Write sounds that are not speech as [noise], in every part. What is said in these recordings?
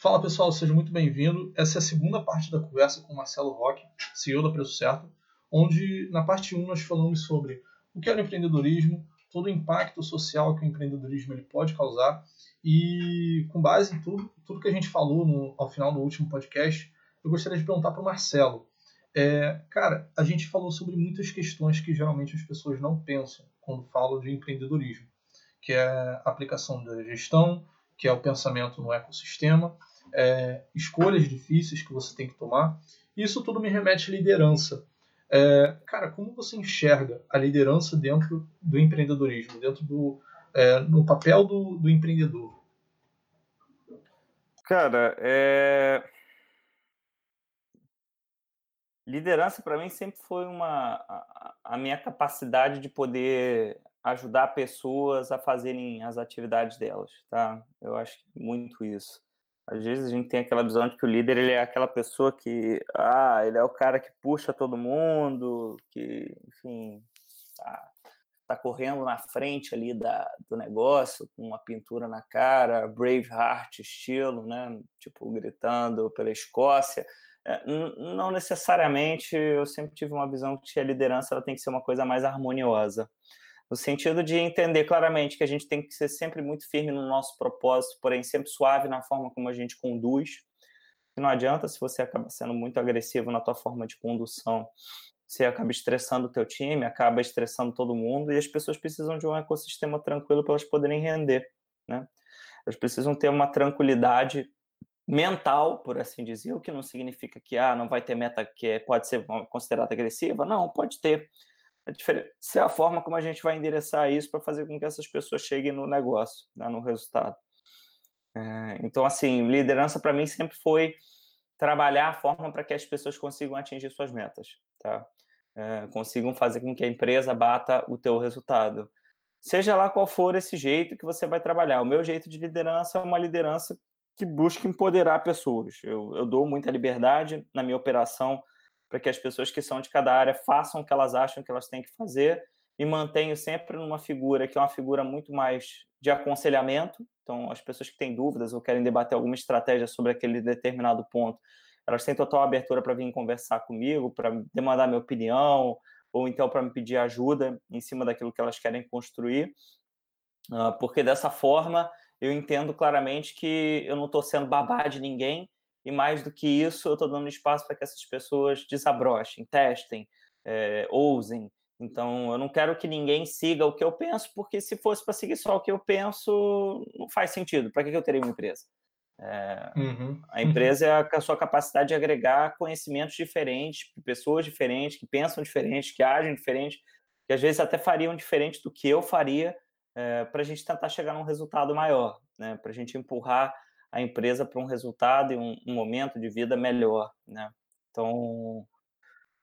Fala pessoal, seja muito bem-vindo. Essa é a segunda parte da conversa com Marcelo Roque, CEO da Preço Certo, onde na parte 1 nós falamos sobre o que é o empreendedorismo, todo o impacto social que o empreendedorismo ele pode causar e com base em tudo, tudo que a gente falou no, ao final do último podcast, eu gostaria de perguntar para o Marcelo. É, cara, a gente falou sobre muitas questões que geralmente as pessoas não pensam quando falam de empreendedorismo, que é a aplicação da gestão, que é o pensamento no ecossistema, é, escolhas difíceis que você tem que tomar. Isso tudo me remete à liderança. É, cara, como você enxerga a liderança dentro do empreendedorismo, dentro do é, no papel do, do empreendedor? Cara, é... liderança para mim sempre foi uma a, a minha capacidade de poder ajudar pessoas a fazerem as atividades delas, tá? Eu acho muito isso. Às vezes a gente tem aquela visão de que o líder ele é aquela pessoa que, ah, ele é o cara que puxa todo mundo, que, enfim, tá, tá correndo na frente ali da, do negócio, com uma pintura na cara, Braveheart estilo, né? Tipo, gritando pela Escócia. É, não necessariamente, eu sempre tive uma visão que a liderança ela tem que ser uma coisa mais harmoniosa no sentido de entender claramente que a gente tem que ser sempre muito firme no nosso propósito, porém sempre suave na forma como a gente conduz. E não adianta se você acaba sendo muito agressivo na tua forma de condução, você acaba estressando o teu time, acaba estressando todo mundo e as pessoas precisam de um ecossistema tranquilo para elas poderem render, né? Elas precisam ter uma tranquilidade mental, por assim dizer, o que não significa que ah, não vai ter meta que é, pode ser considerada agressiva, não, pode ter é diferente é a forma como a gente vai endereçar isso para fazer com que essas pessoas cheguem no negócio, né, no resultado. É, então, assim, liderança para mim sempre foi trabalhar a forma para que as pessoas consigam atingir suas metas, tá? É, consigam fazer com que a empresa bata o teu resultado. Seja lá qual for esse jeito que você vai trabalhar. O meu jeito de liderança é uma liderança que busca empoderar pessoas. Eu, eu dou muita liberdade na minha operação para que as pessoas que são de cada área façam o que elas acham que elas têm que fazer e mantenho sempre numa figura que é uma figura muito mais de aconselhamento. Então, as pessoas que têm dúvidas ou querem debater alguma estratégia sobre aquele determinado ponto, elas têm total abertura para vir conversar comigo, para demandar minha opinião, ou então para me pedir ajuda em cima daquilo que elas querem construir, ah, porque dessa forma eu entendo claramente que eu não estou sendo babá de ninguém, e mais do que isso, eu estou dando espaço para que essas pessoas desabrochem, testem, é, ousem. Então, eu não quero que ninguém siga o que eu penso, porque se fosse para seguir só o que eu penso, não faz sentido. Para que, eu teria uma empresa? É, uhum. A empresa é a, a, sua capacidade de agregar conhecimentos diferentes, pessoas diferentes, que pensam diferente, que agem diferente, que às vezes até fariam diferente do que eu faria, é, para a gente tentar chegar num resultado maior, né? para a gente empurrar a empresa para um resultado e um, um, momento de vida melhor, né? Então,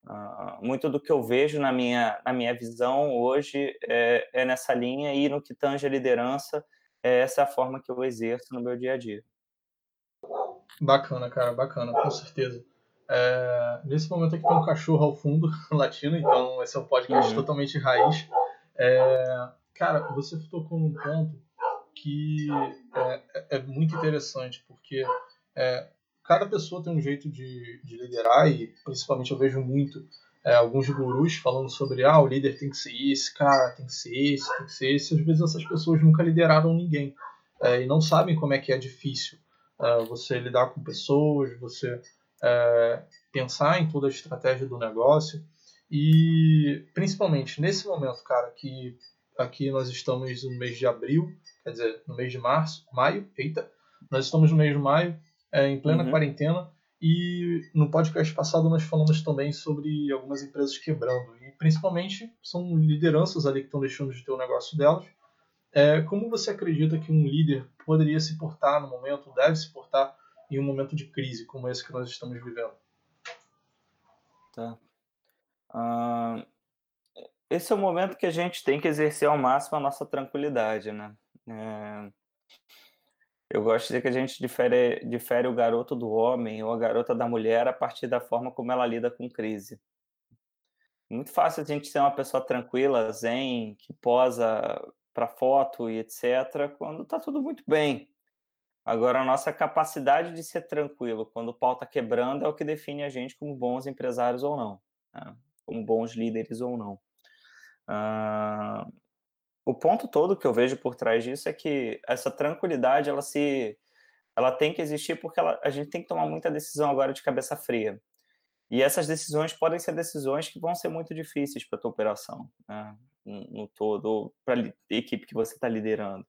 uh, muito do que eu vejo na minha, na minha visão hoje é, é, nessa linha e no que tange a liderança, é essa a forma que eu exerço no meu dia a dia. Bacana, cara, bacana, com certeza. É, nesse momento aqui tem um cachorro ao fundo [laughs] latino, então esse é um podcast uhum. totalmente raiz. É, cara, você tocou num ponto que é, é, é muito interessante, porque é, cada pessoa tem um jeito de, de liderar e principalmente eu vejo muito é, alguns gurus falando sobre ah, o líder tem que ser esse, cara, tem que ser esse, tem que ser esse. Às vezes essas pessoas nunca lideraram ninguém é, e não sabem como é que é difícil você lidar com pessoas, você pensar em toda a estratégia do negócio e principalmente nesse momento, cara, que aqui nós estamos no mês de abril, quer dizer, no mês de março, maio, eita, nós estamos no mês de maio, é, em plena uhum. quarentena, e no podcast passado nós falamos também sobre algumas empresas quebrando, e principalmente são lideranças ali que estão deixando de ter o negócio delas. É, como você acredita que um líder poderia se portar no momento, deve se portar em um momento de crise como esse que nós estamos vivendo? Tá. Uh, esse é o momento que a gente tem que exercer ao máximo a nossa tranquilidade, né? É... Eu gosto de dizer que a gente difere, difere o garoto do homem ou a garota da mulher a partir da forma como ela lida com crise. Muito fácil a gente ser uma pessoa tranquila, zen, que posa para foto e etc., quando está tudo muito bem. Agora, a nossa capacidade de ser tranquilo quando o pau está quebrando é o que define a gente como bons empresários ou não, né? como bons líderes ou não. Uh, o ponto todo que eu vejo por trás disso é que essa tranquilidade ela se ela tem que existir porque ela, a gente tem que tomar muita decisão agora de cabeça fria. E essas decisões podem ser decisões que vão ser muito difíceis para a tua operação, né? no, no todo, para a equipe que você está liderando.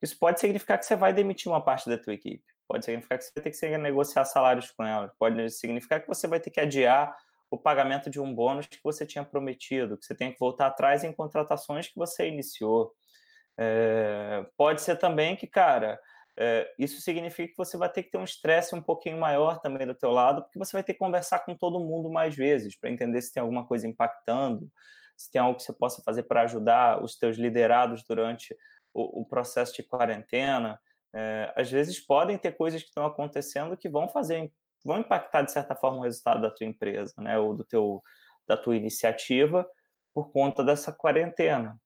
Isso pode significar que você vai demitir uma parte da tua equipe, pode significar que você vai ter que negociar salários com ela, pode significar que você vai ter que adiar o pagamento de um bônus que você tinha prometido, que você tem que voltar atrás em contratações que você iniciou. É, pode ser também que, cara, é, isso significa que você vai ter que ter um estresse um pouquinho maior também do teu lado, porque você vai ter que conversar com todo mundo mais vezes para entender se tem alguma coisa impactando, se tem algo que você possa fazer para ajudar os teus liderados durante o, o processo de quarentena. É, às vezes podem ter coisas que estão acontecendo que vão fazer, vão impactar de certa forma o resultado da tua empresa, né, ou do teu da tua iniciativa por conta dessa quarentena.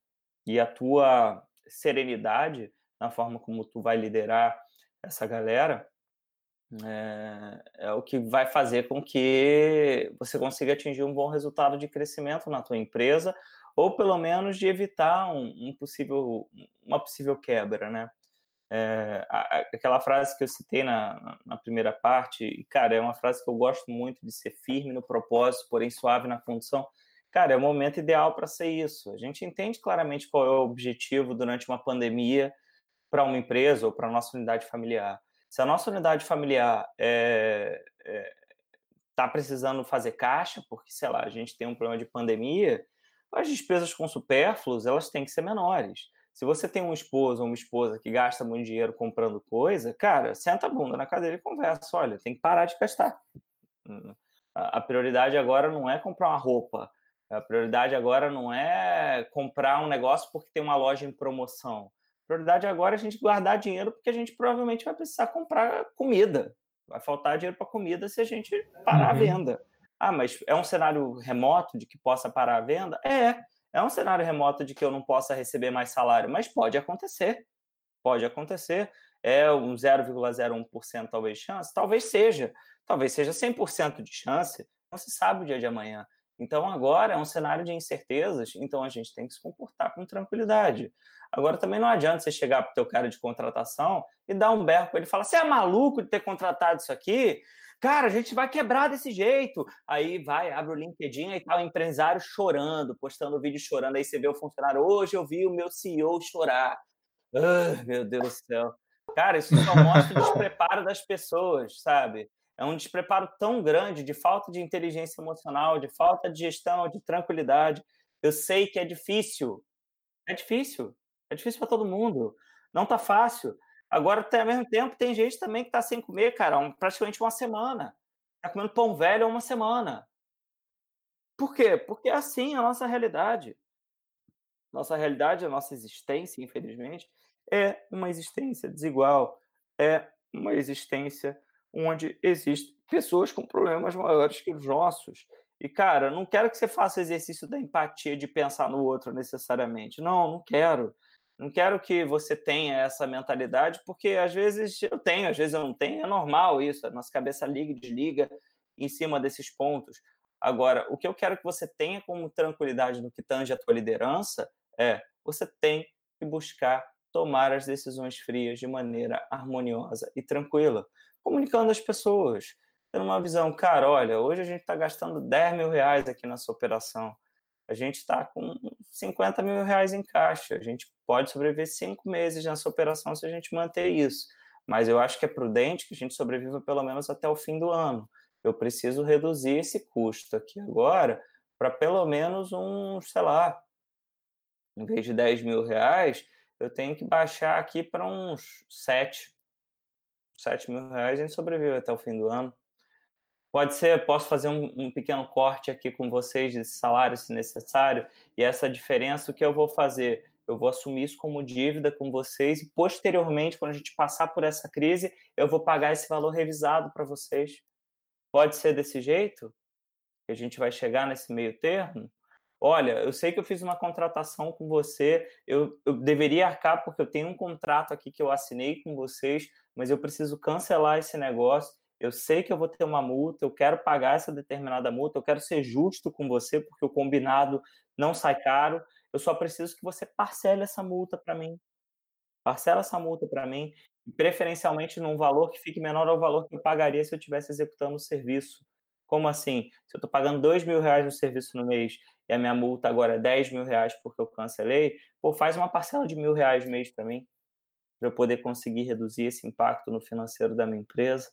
E a tua serenidade na forma como tu vai liderar essa galera, é, é, o que vai fazer com que você consiga atingir um bom resultado de crescimento na tua empresa, ou pelo menos de evitar um, um possível, uma possível quebra, né? É, aquela frase que eu citei na, na primeira parte, cara, é uma frase que eu gosto muito de ser firme no propósito, porém suave na condição. Cara, é o momento ideal para ser isso. A gente entende claramente qual é o objetivo durante uma pandemia, para uma empresa ou para a nossa unidade familiar. Se a nossa unidade familiar está é, é, tá precisando fazer caixa, porque, sei lá, a gente tem um problema de pandemia, as despesas com supérfluos elas têm que ser menores. Se você tem um esposo ou uma esposa que gasta muito dinheiro comprando coisa, cara, senta a bunda na cadeira e conversa. Olha, tem que parar de gastar. A prioridade agora não é comprar uma roupa. A prioridade agora não é comprar um negócio porque tem uma loja em promoção prioridade agora é a gente guardar dinheiro, porque a gente provavelmente vai precisar comprar comida. Vai faltar dinheiro para comida se a gente parar uhum. a venda. Ah, mas é um cenário remoto de que possa parar a venda? É. É um cenário remoto de que eu não possa receber mais salário, mas pode acontecer. Pode acontecer. É um 0,01% talvez chance? Talvez seja. Talvez seja 100% de chance. Não se sabe o dia de amanhã. Então agora é um cenário de incertezas, então a gente tem que se comportar com tranquilidade. Agora também não adianta você chegar para o teu cara de contratação e dar um berro para ele e falar: "Você é maluco de ter contratado isso aqui? Cara, a gente vai quebrar desse jeito". Aí vai, abre o LinkedIn e tá empresário chorando, postando vídeo chorando, aí você vê o funcionário: "Hoje eu vi o meu CEO chorar". Meu Deus do céu. Cara, isso só mostra o despreparo das pessoas, sabe? é um despreparo tão grande de falta de inteligência emocional, de falta de gestão, de tranquilidade. Eu sei que é difícil. É difícil. É difícil para todo mundo. Não tá fácil. Agora, até ao mesmo tempo, tem gente também que tá sem comer, cara, um, praticamente uma semana. Tá comendo pão velho há uma semana. Por quê? Porque é assim a nossa realidade. Nossa realidade, a nossa existência, infelizmente, é uma existência desigual. É uma existência onde existem pessoas com problemas maiores que os nossos. E, cara, não quero que você faça exercício da empatia de pensar no outro necessariamente. Não, não quero. Não quero que você tenha essa mentalidade, porque às vezes eu tenho, às vezes eu não tenho. É normal isso. A nossa cabeça liga e desliga em cima desses pontos. Agora, o que eu quero que você tenha como tranquilidade no que tange a tua liderança é você tem que buscar tomar as decisões frias de maneira harmoniosa e tranquila comunicando às pessoas, tendo uma visão, cara, olha, hoje a gente está gastando 10 mil reais aqui nessa operação, a gente está com 50 mil reais em caixa, a gente pode sobreviver cinco meses nessa operação se a gente manter isso, mas eu acho que é prudente que a gente sobreviva pelo menos até o fim do ano. Eu preciso reduzir esse custo aqui agora para pelo menos uns, sei lá, em vez de 10 mil reais, eu tenho que baixar aqui para uns 7, 7 mil reais, a gente sobrevive até o fim do ano. Pode ser, posso fazer um, um, pequeno corte aqui com vocês de salário, se necessário, e essa diferença, o que eu vou fazer? Eu vou assumir isso como dívida com vocês e, posteriormente, quando a gente passar por essa crise, eu vou pagar esse valor revisado para vocês. Pode ser desse jeito? Que a gente vai chegar nesse meio termo? olha, eu sei que eu fiz uma contratação com você, eu, eu deveria arcar porque eu tenho um contrato aqui que eu assinei com vocês, mas eu preciso cancelar esse negócio. Eu sei que eu vou ter uma multa, eu quero pagar essa determinada multa, eu quero ser justo com você porque o combinado não sai caro. Eu só preciso que você parcele essa multa para mim. Parcela essa multa para mim, preferencialmente num valor que fique menor ao valor que eu pagaria se eu estivesse executando o serviço. Como assim? Se eu estou pagando dois mil reais no serviço no mês e a minha multa agora é 10 mil reais porque eu cancelei, pô, faz uma parcela de mil reais mês para mim, para eu poder conseguir reduzir esse impacto no financeiro da minha empresa.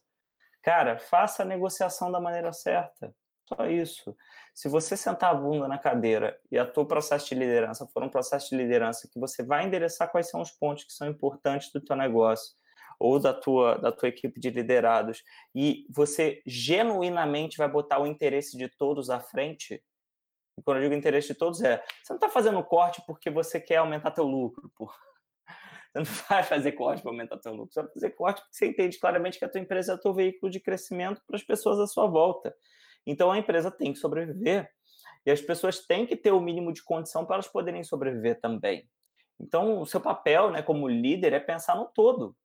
Cara, faça a negociação da maneira certa. Só isso. Se você sentar a bunda na cadeira e a tua processo de liderança for um processo de liderança que você vai endereçar quais são os pontos que são importantes do teu negócio ou da tua, da tua equipe de liderados e você genuinamente vai botar o interesse de todos à frente, e quando eu digo interesse de todos é, você não está fazendo corte porque você quer aumentar teu lucro, pô. Você não vai fazer corte para aumentar teu lucro, você vai fazer corte porque você entende claramente que a tua empresa é o teu veículo de crescimento para as pessoas à sua volta. Então a empresa tem que sobreviver e as pessoas têm que ter o mínimo de condição para elas poderem sobreviver também. Então, o seu papel, né, como líder, é pensar no todo.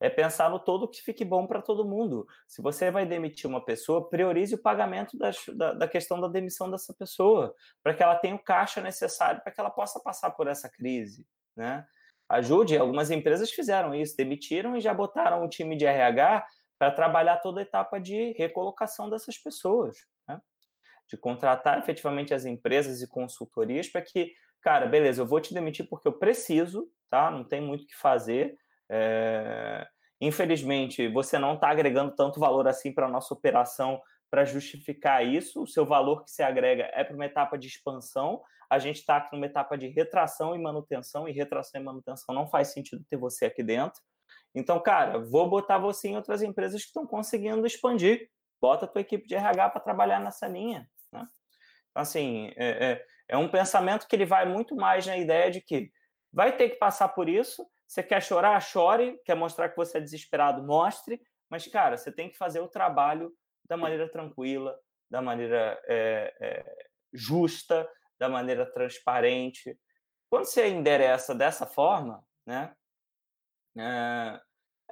É pensar no todo que fique bom para todo mundo. Se você vai demitir uma pessoa, priorize o pagamento da, da questão da demissão dessa pessoa, para que ela tenha o caixa necessário para que ela possa passar por essa crise. Né? Ajude, algumas empresas fizeram isso, demitiram e já botaram o time de RH para trabalhar toda a etapa de recolocação dessas pessoas, né? de contratar efetivamente as empresas e consultorias para que, cara, beleza, eu vou te demitir porque eu preciso, tá? Não tem muito o que fazer. É... Infelizmente, você não está agregando tanto valor assim para a nossa operação para justificar isso. O seu valor que se agrega é para uma etapa de expansão. A gente está aqui numa etapa de retração e manutenção, e retração e manutenção não faz sentido ter você aqui dentro. Então, cara, vou botar você em outras empresas que estão conseguindo expandir. Bota a tua equipe de RH para trabalhar nessa linha. Né? Então, assim, é, é, é, um pensamento que ele vai muito mais na ideia de que vai ter que passar por isso. Você quer chorar, chore. Quer mostrar que você é desesperado, mostre. Mas, cara, você tem que fazer o trabalho da maneira tranquila, da maneira é, é justa, da maneira transparente. Quando você endereça dessa forma, né, é,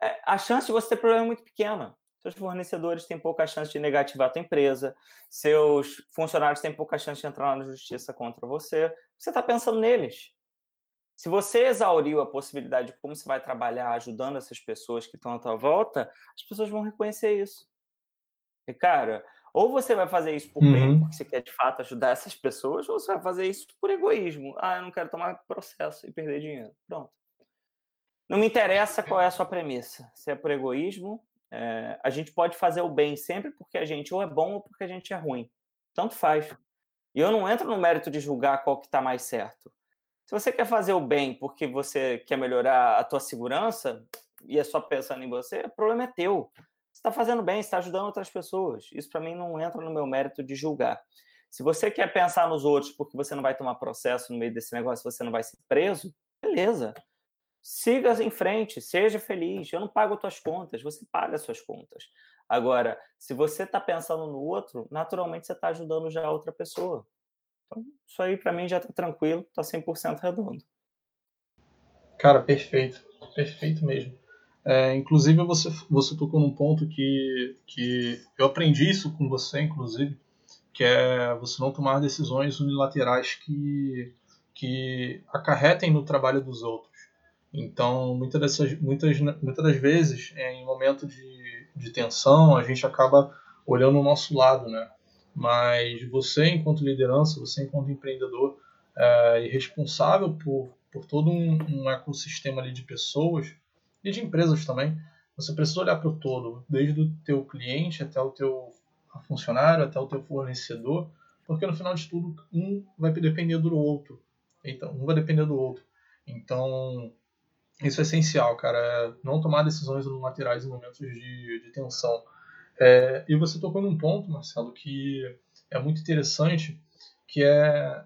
é, a chance de você ter problema é muito pequena. Seus fornecedores têm pouca chance de negativar a tua empresa, seus funcionários têm pouca chance de entrar na justiça contra você. Você está pensando neles. Se você exauriu a possibilidade de como você vai trabalhar ajudando essas pessoas que estão à tua volta, as pessoas vão reconhecer isso. E, cara, ou você vai fazer isso por uhum. bem, porque você quer de fato ajudar essas pessoas, ou você vai fazer isso por egoísmo. Ah, eu não quero tomar processo e perder dinheiro. Pronto. Não me interessa qual é a sua premissa. Se é por egoísmo, é, a gente pode fazer o bem sempre porque a gente ou é bom ou porque a gente é ruim. Tanto faz. E eu não entro no mérito de julgar qual que está mais certo. Se você quer fazer o bem porque você quer melhorar a tua segurança e é só pensando em você, o problema é teu. Está fazendo bem, está ajudando outras pessoas. Isso para mim não entra no meu mérito de julgar. Se você quer pensar nos outros porque você não vai tomar processo no meio desse negócio, você não vai ser preso, beleza siga em frente, seja feliz. Eu não pago tuas contas, você paga as suas contas. Agora, se você está pensando no outro, naturalmente você está ajudando já a outra pessoa. Então, isso aí para mim já está tranquilo, está 100% redondo. Cara, perfeito. Perfeito mesmo. É, inclusive, você, você tocou num ponto que, que eu aprendi isso com você, inclusive, que é você não tomar decisões unilaterais que, que acarretem no trabalho dos outros. Então, muitas, dessas, muitas, muitas das vezes, é, em momento de, de tensão, a gente acaba olhando o nosso lado, né? Mas você, enquanto liderança, você, enquanto empreendedor é, e responsável por, por todo um, um ecossistema ali de pessoas e de empresas também, você precisa olhar para o todo, desde o teu cliente até o teu funcionário, até o teu fornecedor, porque no final de tudo, um vai depender do outro. Então, um vai depender do outro. Então, isso é essencial, cara. É não tomar decisões unilaterais em momentos de, de tensão. É, e você tocou num ponto, Marcelo, que é muito interessante, que é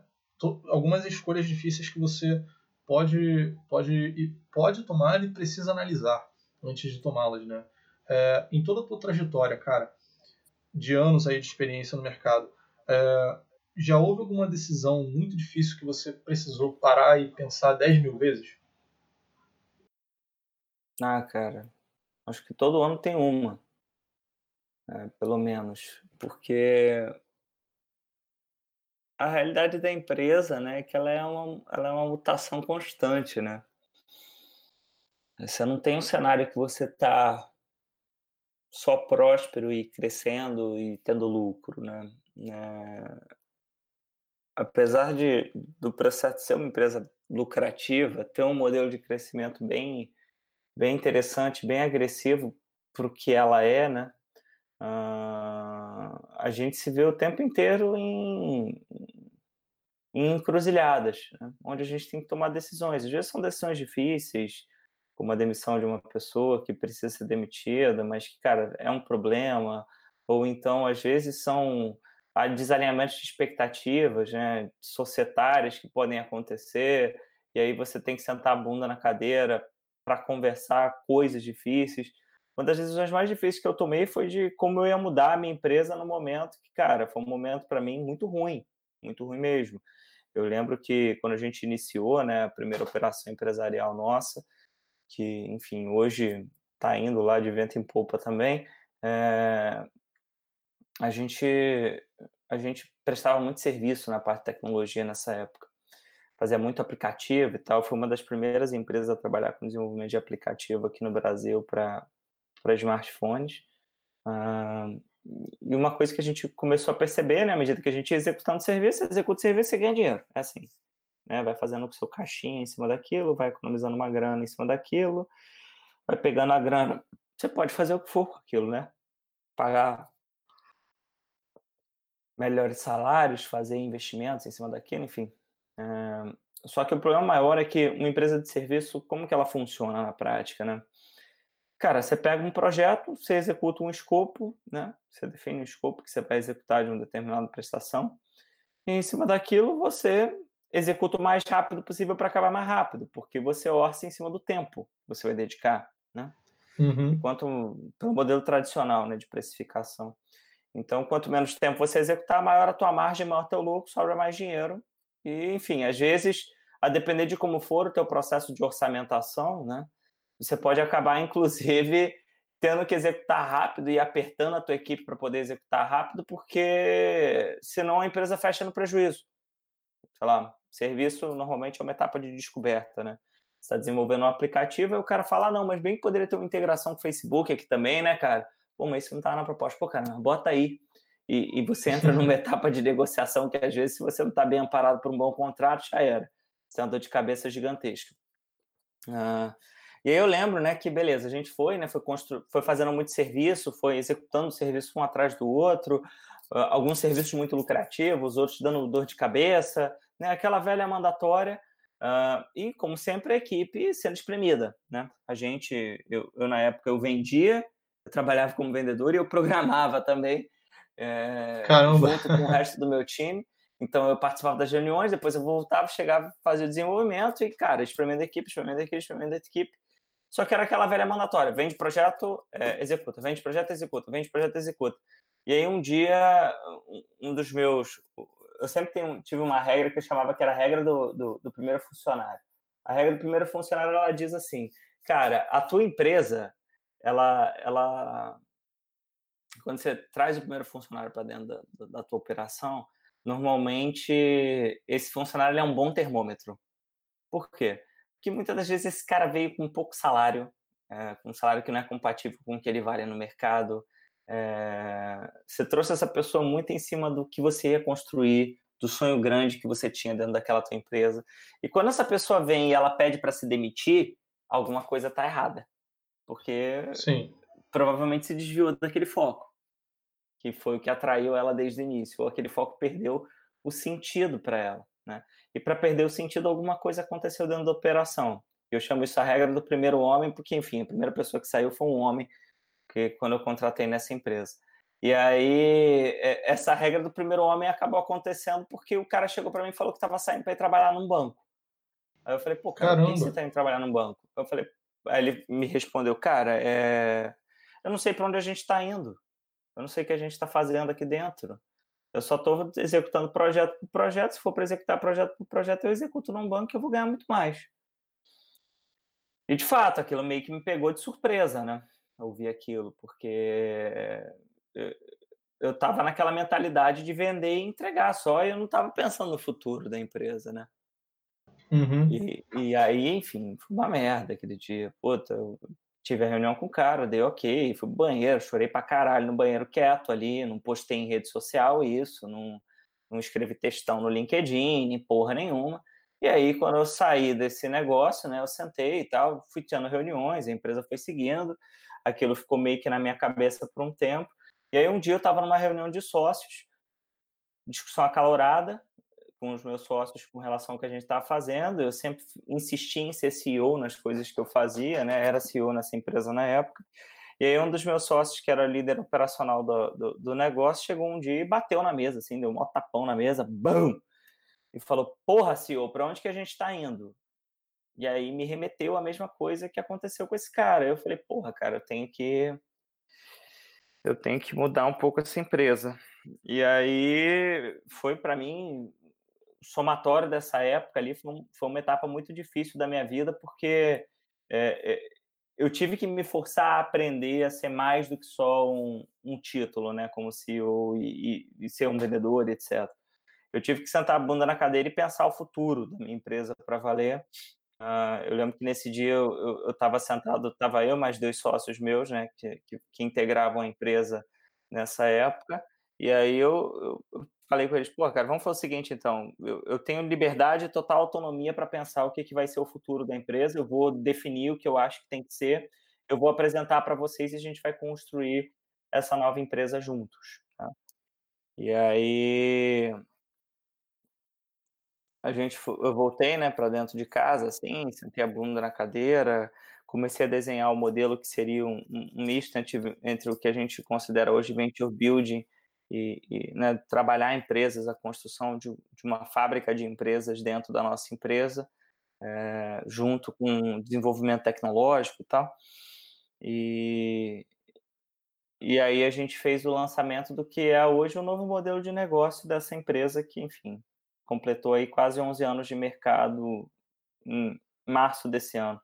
algumas escolhas difíceis que você pode, pode, pode tomar e precisa analisar antes de tomá-las, né? É, em toda a tua trajetória, cara, de anos aí de experiência no mercado, é, já houve alguma decisão muito difícil que você precisou parar e pensar 10 mil vezes? Ah, cara, acho que todo ano tem uma, é, pelo menos, porque a realidade da empresa, né, é que ela é uma, ela é uma mutação constante, né? Você não tem um cenário que você está só próspero e crescendo e tendo lucro, né? É... Apesar de do processo ser uma empresa lucrativa, ter um modelo de crescimento bem, bem interessante, bem agressivo para o que ela é, né? Uh, a gente se vê o tempo inteiro em, em encruzilhadas, né? onde a gente tem que tomar decisões. Às vezes são decisões difíceis, como a demissão de uma pessoa que precisa ser demitida, mas que, cara, é um problema. Ou então, às vezes, são desalinhamentos de expectativas né, societárias que podem acontecer, e aí você tem que sentar a bunda na cadeira para conversar coisas difíceis. Uma das decisões mais difíceis que eu tomei foi de como eu ia mudar a minha empresa no momento que, cara, foi um momento para mim muito ruim, muito ruim mesmo. Eu lembro que quando a gente iniciou, né, a primeira operação empresarial nossa, que, enfim, hoje está indo lá de vento em polpa também, é, a gente a gente prestava muito serviço na parte de tecnologia nessa época. Fazia muito aplicativo e tal. Foi uma das primeiras empresas a trabalhar com desenvolvimento de aplicativo aqui no Brasil para smartphones. Ah, e uma coisa que a gente começou a perceber, né, à medida que a gente ia executando serviço, executa o serviço, você ganha dinheiro. É assim né? Vai fazendo o seu caixinha em cima daquilo, vai economizando uma grana em cima daquilo, vai pegando a grana. Você pode fazer o que for com aquilo, né? Pagar melhores salários, fazer investimentos em cima daquilo, enfim. É... Só que o problema maior é que uma empresa de serviço, como que ela funciona na prática, né? Cara, você pega um projeto, você executa um escopo, né? Você define um escopo que você vai executar de uma determinada prestação. E em cima daquilo, você executa o mais rápido possível para acabar mais rápido, porque você orça em cima do tempo que você vai dedicar, né? Uhum. Enquanto pelo modelo tradicional, né, de precificação. Então, quanto menos tempo você executar, maior a tua margem, maior teu lucro, sobra mais dinheiro. E, enfim, às vezes, a depender de como for o teu processo de orçamentação, né, você pode acabar, inclusive, tendo que executar rápido e apertando a tua equipe para poder executar rápido, porque senão a empresa fecha no prejuízo. Sei lá, Serviço normalmente é uma etapa de descoberta, né? Você está desenvolvendo um aplicativo e o cara fala, ah, não, mas bem que poderia ter uma integração com o Facebook aqui também, né, cara? Pô, mas isso não está na proposta. Pô, cara, bota aí. E, e, você entra [laughs] numa etapa de negociação que, às vezes, se você não está bem amparado por um bom contrato, já era. Você é uma dor de cabeça gigantesca. Ah, e aí eu lembro, né, que beleza, a gente foi, né, foi, constru... foi fazendo muito serviço, foi executando serviço um atrás do outro, ah, alguns serviços muito lucrativos, outros dando dor de cabeça, né, aquela velha mandatória, uh, e como sempre a equipe sendo espremida, né? A gente, eu, eu, na época eu vendia, eu trabalhava como vendedor e eu programava também, é, junto com o resto do meu time. Então eu participava das reuniões, depois eu voltava, chegava, fazia o desenvolvimento e, cara, espremendo a equipe, espremendo a equipe, espremendo a equipe. Só que era aquela velha mandatória: vende projeto, é, executa, vende projeto, executa, vende projeto, executa. E aí um dia, um dos meus, eu sempre tenho, tive uma regra que eu chamava que era a regra do, do, do primeiro funcionário. A regra do primeiro funcionário ela diz assim, cara, a tua empresa, ela, ela, quando você traz o primeiro funcionário para dentro da, da, tua operação, normalmente esse funcionário é um bom termômetro. Por quê? Porque muitas das vezes esse cara veio com pouco salário, é, com um salário que não é compatível com o que ele vale no mercado, é, você trouxe essa pessoa muito em cima do que você ia construir, do sonho grande que você tinha dentro daquela tua empresa. E quando essa pessoa vem e ela pede para se demitir, alguma coisa está errada. Porque Sim. provavelmente se desviou daquele foco, que foi o que atraiu ela desde o início, ou aquele foco perdeu o sentido para ela. Né? E para perder o sentido, alguma coisa aconteceu dentro da operação. Eu chamo isso a regra do primeiro homem, porque, enfim, a primeira pessoa que saiu foi um homem que quando eu contratei nessa empresa. E aí, é, essa regra do primeiro homem acabou acontecendo porque o cara chegou para mim e falou que estava saindo para ir trabalhar num banco. Aí eu falei, pô, cara, por que você está indo trabalhar num banco? Eu falei, aí ele me respondeu, cara, é... eu não sei para onde a gente está indo. Eu não sei o que a gente está fazendo aqui dentro. Eu só estou executando projeto por projeto. Se for para executar projeto por projeto, eu executo num banco que eu vou ganhar muito mais. E de fato, aquilo meio que me pegou de surpresa, né? Ouvir aquilo, porque eu estava naquela mentalidade de vender e entregar só, e eu não estava pensando no futuro da empresa, né? Uhum. E, e aí, enfim, foi uma merda aquele dia. Puta, eu tive a reunião com o cara, dei ok, fui pro banheiro, chorei pra caralho no banheiro quieto ali, não postei em rede social isso, não, não escrevi textão no LinkedIn, porra nenhuma. E aí, quando eu saí desse negócio, né, eu sentei e tal, fui tendo reuniões, a empresa foi seguindo, aquilo ficou meio que na minha cabeça por um tempo. E aí, um dia eu estava numa reunião de sócios, discussão acalorada, com os meus sócios com relação ao que a gente estava fazendo. Eu sempre insisti em ser CEO nas coisas que eu fazia, né? Era CEO nessa empresa na época. E aí um dos meus sócios, que era líder operacional do, do, do negócio, chegou um dia e bateu na mesa, assim, deu um tapão na mesa, bam! E falou, porra, CEO, para onde que a gente está indo? E aí me remeteu a mesma coisa que aconteceu com esse cara. Eu falei, porra, cara, eu tenho que eu tenho que mudar um pouco essa empresa. E aí foi para mim somatório dessa época ali foi, um, foi, uma etapa muito difícil da minha vida, porque é, eu tive que me forçar a aprender a ser mais do que só um, um título, né, como CEO e, e, e, ser um vendedor, etc. Eu tive que sentar a bunda na cadeira e pensar o futuro da minha empresa para valer. Uh, eu lembro que nesse dia eu estava sentado, estava eu mais dois sócios meus, né, que, que, que, integravam a empresa nessa época, e aí eu, eu falei com eles, pô, cara, vamos fazer o seguinte, então, eu, eu tenho liberdade e total autonomia para pensar o que, que vai ser o futuro da empresa, eu vou definir o que eu acho que tem que ser, eu vou apresentar para vocês e a gente vai construir essa nova empresa juntos. Tá? E aí a gente, eu voltei, né, para dentro de casa, assim, sentei a bunda na cadeira, comecei a desenhar o modelo que seria um, um misto entre, entre o que a gente considera hoje venture building e, e né, trabalhar empresas, a construção de, de, uma fábrica de empresas dentro da nossa empresa, é, junto com desenvolvimento tecnológico e tal. E, e aí a gente fez o lançamento do que é hoje o novo modelo de negócio dessa empresa que, enfim, completou aí quase 11 anos de mercado em março desse ano.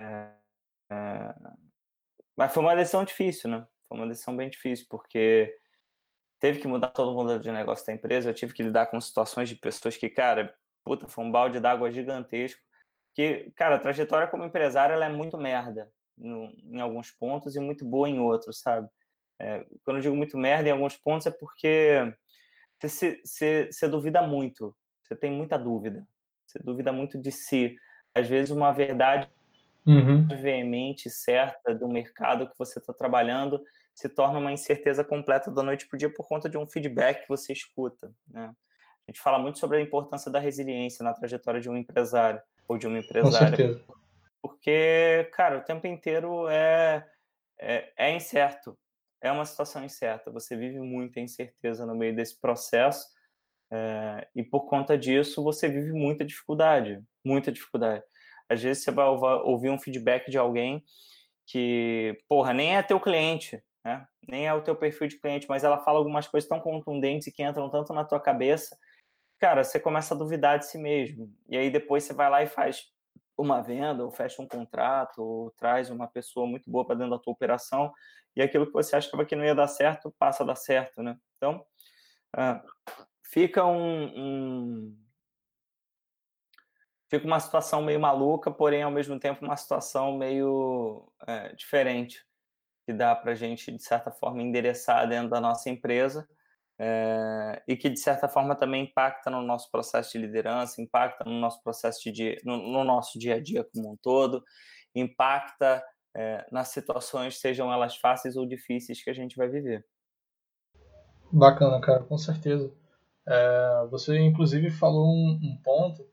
É, é, mas foi uma decisão difícil, né? Foi uma decisão bem difícil, porque teve que mudar todo o modelo de negócio da empresa, eu tive que lidar com situações de pessoas que, cara, puta, foi um balde d'água gigantesco. Que, cara, a trajetória como empresário ela é muito merda no, em alguns pontos e muito boa em outros, sabe? É, quando eu digo muito merda em alguns pontos é porque você, você, você duvida muito, você tem muita dúvida, você duvida muito de si. Às vezes, uma verdade uhum. veemente, certa do mercado que você está trabalhando se torna uma incerteza completa da noite para o dia por conta de um feedback que você escuta. Né? A gente fala muito sobre a importância da resiliência na trajetória de um empresário ou de uma empresária. Porque, cara, o tempo inteiro é, é, é incerto. É uma situação incerta. Você vive muita incerteza no meio desse processo. É, e por conta disso, você vive muita dificuldade. Muita dificuldade. Às vezes você vai ouvir um feedback de alguém que, porra, nem é teu cliente, né? Nem é o teu perfil de cliente, mas ela fala algumas coisas tão contundentes e que entram tanto na tua cabeça, cara, você começa a duvidar de si mesmo. E aí depois você vai lá e faz uma venda, ou fecha um contrato, ou traz uma pessoa muito boa para dentro da tua operação, e aquilo que você achava que não ia dar certo, passa a dar certo, né? Então, uh, fica um, um, fica uma situação meio maluca, porém, ao mesmo tempo, uma situação meio é, diferente que dá para a gente, de certa forma, endereçar dentro da nossa empresa é, e que, de certa forma, também impacta no nosso processo de liderança, impacta no nosso processo de dia, no, no nosso dia a dia como um todo, impacta é, nas situações, sejam elas fáceis ou difíceis, que a gente vai viver. Bacana, cara, com certeza. É, você, inclusive, falou um, um, ponto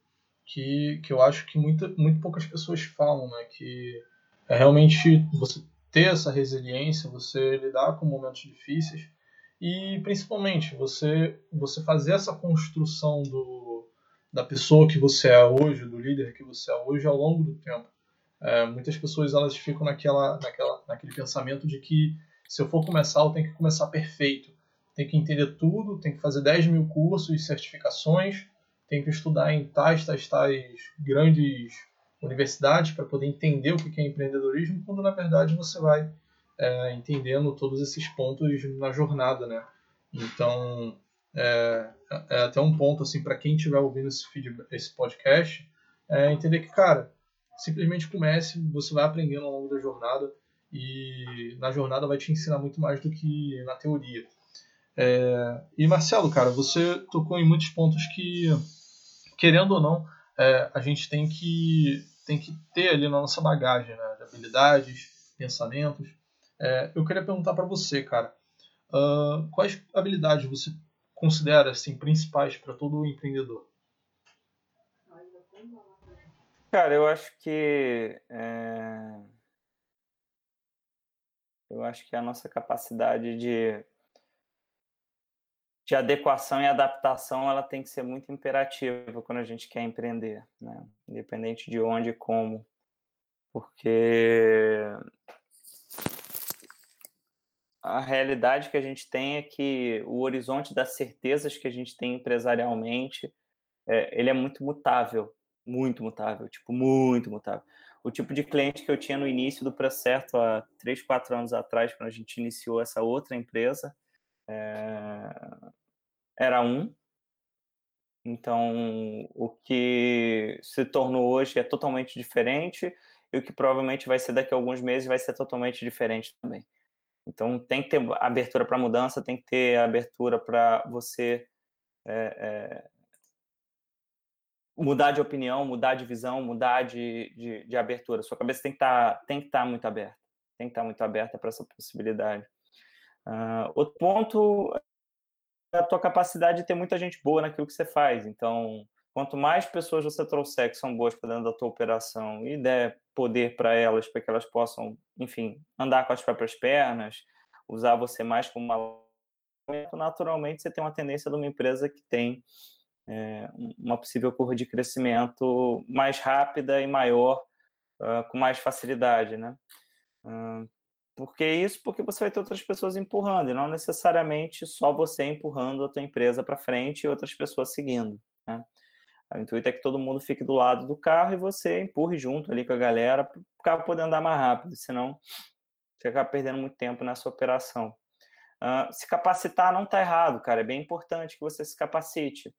que, que eu acho que muita, muito poucas pessoas falam, né? Que é realmente você ter essa resiliência, você lidar com momentos difíceis e principalmente você você fazer essa construção do, da pessoa que você é hoje, do líder que você é hoje ao longo do tempo. É, muitas pessoas elas ficam naquela, naquela, naquele pensamento de que se eu for começar, eu tenho que começar perfeito. tem que entender tudo, tem que fazer 10 mil cursos e certificações, tem que estudar em tais, tais, tais grandes universidades para poder entender o que é empreendedorismo, quando na verdade você vai é, entendendo todos esses pontos na jornada, né? Então, é, é até um ponto assim para quem estiver ouvindo esse, feedback, esse podcast, é entender que, cara, simplesmente comece, você vai aprendendo ao longo da jornada e na jornada vai te ensinar muito mais do que na teoria. É, e Marcelo, cara, você tocou em muitos pontos que, querendo ou não, é, a gente tem que, tem que ter ali na nossa bagagem, né, de habilidades, pensamentos. É, eu queria perguntar para você, cara, uh, quais habilidades você considera assim principais para todo empreendedor? Cara, eu acho que é... eu acho que a nossa capacidade de de adequação e adaptação ela tem que ser muito imperativa quando a gente quer empreender, né? Independente de onde e como, porque a realidade que a gente tem é que o horizonte das certezas que a gente tem empresarialmente, é, ele é muito mutável, muito mutável, tipo, muito mutável. O tipo de cliente que eu tinha no início do processo, há três, quatro anos atrás, quando a gente iniciou essa outra empresa, é, era um. Então, o que se tornou hoje é totalmente diferente e o que provavelmente vai ser daqui a alguns meses vai ser totalmente diferente também. Então tem que ter abertura para mudança, tem que ter abertura para você é, é, mudar de opinião, mudar de visão, mudar de, de, de abertura. Sua cabeça tem que tá, estar tá muito aberta, tem que estar tá muito aberta para essa possibilidade. Uh, outro ponto a tua capacidade de ter muita gente boa naquilo que você faz. Então, quanto mais pessoas você trouxer que são boas para dentro da tua operação e der poder para elas, para que elas possam, enfim, andar com as próprias pernas, usar você mais como uma naturalmente você tem uma tendência de uma empresa que tem é, uma possível curva de crescimento mais rápida e maior, uh, com mais facilidade, né? Uh, por que isso? Porque você vai ter outras pessoas empurrando, e não necessariamente só você empurrando a tua empresa para frente e outras pessoas seguindo, né? O intuito é que todo mundo fique do lado do carro e você empurre junto ali com a galera para o carro poder andar mais rápido, senão você acaba perdendo muito tempo nessa operação. Uh, se capacitar não está errado, cara. É bem importante que você se capacite.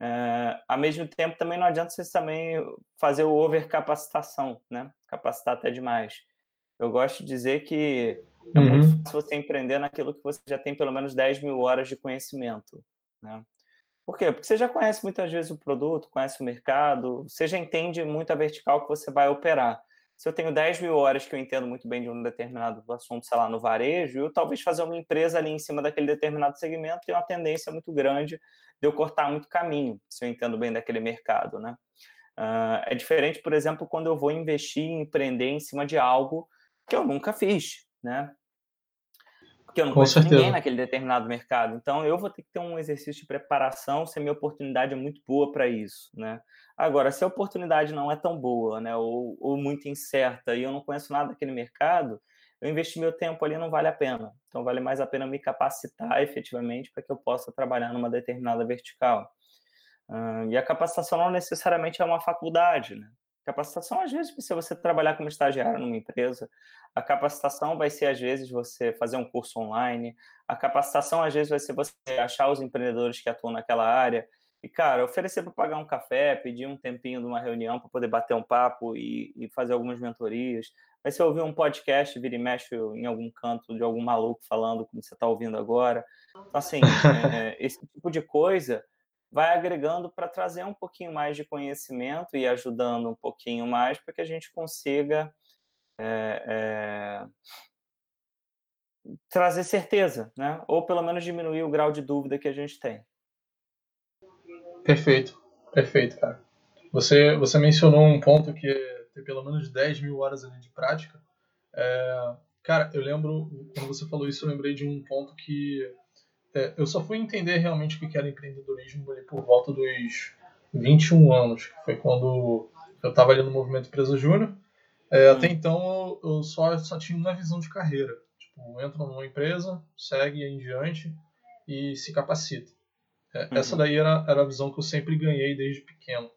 Uh, ao mesmo tempo, também não adianta você também fazer o overcapacitação, né? Capacitar até demais. Eu gosto de dizer que é uhum. muito fácil você empreender naquilo que você já tem pelo menos 10 mil horas de conhecimento, né? Por quê? Porque você já conhece muitas vezes o produto, conhece o mercado, você já entende muito a vertical que você vai operar. Se eu tenho 10 mil horas que eu entendo muito bem de um determinado assunto, sei lá, no varejo, eu talvez fazer uma empresa ali em cima daquele determinado segmento tem uma tendência muito grande de eu cortar muito caminho, se eu entendo bem daquele mercado, né? Uh, é diferente, por exemplo, quando eu vou investir em empreender em cima de algo que eu nunca fiz, né? porque eu não conheço ninguém naquele determinado mercado. Então, eu vou ter que ter um exercício de preparação se a minha oportunidade é muito boa para isso, né? Agora, se a oportunidade não é tão boa, né, ou, ou muito incerta e eu não conheço nada daquele mercado, eu investir meu tempo ali não vale a pena. Então, vale mais a pena me capacitar efetivamente para que eu possa trabalhar numa determinada vertical. Uh, e a capacitação não necessariamente é uma faculdade, né? Capacitação, às vezes, se você trabalhar como estagiário numa empresa, a capacitação vai ser, às vezes, você fazer um curso online, a capacitação, às vezes, vai ser você achar os empreendedores que atuam naquela área e, cara, oferecer para pagar um café, pedir um tempinho de uma reunião para poder bater um papo e, e, fazer algumas mentorias. Vai ser ouvir um podcast, vira e mexe em algum canto de algum maluco falando como você está ouvindo agora. Então, assim, [laughs] é, esse tipo de coisa vai agregando para trazer um pouquinho mais de conhecimento e ajudando um pouquinho mais para que a gente consiga é, é, trazer certeza, né? ou pelo menos diminuir o grau de dúvida que a gente tem. Perfeito, perfeito, cara. Você, você mencionou um ponto que é ter pelo menos 10 mil horas ali de prática. É, cara, eu lembro, quando você falou isso, eu lembrei de um ponto que é, eu só fui entender realmente o que era empreendedorismo ali por volta dos 21 anos, que foi quando eu estava ali no movimento Empresa Júnior. É, hum. Até então eu só, só tinha uma visão de carreira. Tipo, entra numa empresa, segue em diante, e se capacita. É, uhum. Essa daí era, era a visão que eu sempre ganhei desde pequeno.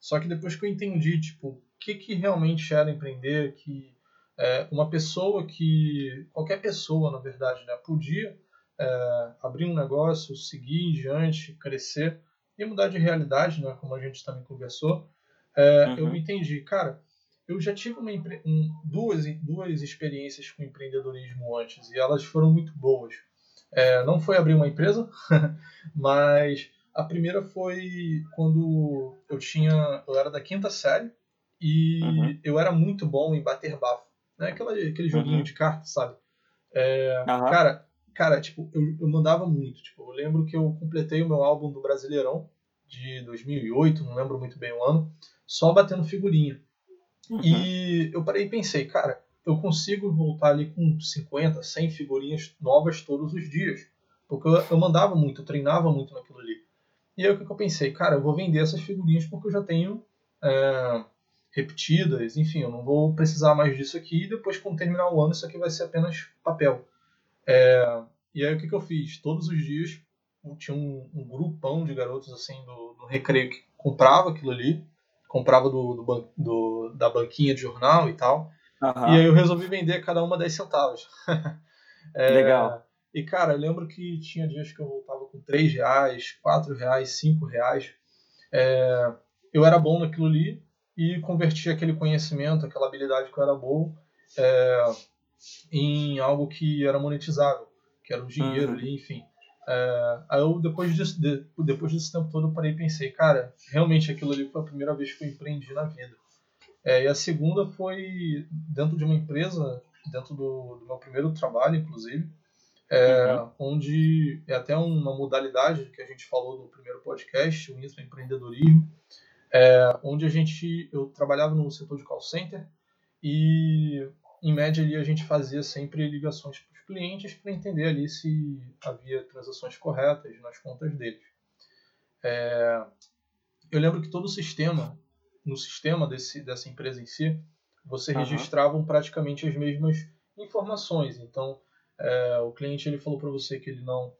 Só que depois que eu entendi, tipo, o que, que realmente era empreender, que é, uma pessoa que, qualquer pessoa, na verdade, né, podia é, abrir um negócio, seguir em diante, crescer e mudar de realidade, né, como a gente também conversou, é, uhum. eu entendi, cara, eu já tive uma, um, duas, duas experiências com empreendedorismo antes e elas foram muito boas. É, não foi abrir uma empresa, [laughs] mas a primeira foi quando eu tinha, eu era da quinta série e uhum. eu era muito bom em bater bafo, né? Aquela, aquele joguinho uhum. de cartas, sabe? É. Cara, cara, tipo, eu, eu mandava muito. Tipo, eu lembro que eu completei o meu álbum do Brasileirão de 2008, não lembro muito bem o ano, só batendo figurinha. E eu parei e pensei, cara, eu consigo voltar ali com 50, 100 figurinhas novas todos os dias. Porque eu, eu mandava muito, eu treinava muito naquilo ali. E aí o que, eu pensei? Cara, eu vou vender essas figurinhas porque eu já tenho é, repetidas, enfim, eu não vou precisar mais disso aqui. E depois, quando terminar o ano, isso aqui vai ser apenas papel. É, e aí o que, que eu fiz? Todos os dias tinha um, um grupão de garotos assim do, do recreio que comprava aquilo ali, comprava do, do, do da banquinha de jornal e tal. Uhum. E aí eu resolvi vender cada uma 10 centavos. [laughs] é, Legal. E, cara, eu lembro que tinha dias que eu voltava com 3 reais, 4 reais, 5 reais. É, eu era bom naquilo ali e convertia aquele conhecimento, aquela habilidade que eu era bom, é, em algo que era monetizável, que era o dinheiro uhum. ali, enfim. É, aí eu, depois, disso, de, depois desse tempo todo, eu parei e pensei, cara, realmente aquilo ali foi a primeira vez que eu empreendi na vida. É, e a segunda foi dentro de uma empresa, dentro do, do meu primeiro trabalho, inclusive, é, uhum. onde é até uma modalidade que a gente falou no primeiro podcast, o intraempreendedorismo, é, onde a gente, eu trabalhava no setor de call center e, em média, ali a gente fazia sempre ligações para os clientes para entender ali se havia transações corretas nas contas deles. É, eu lembro que todo o sistema, no sistema desse, dessa empresa em si, você uhum. registravam praticamente as mesmas informações. Então, é, o cliente ele falou para você que ele não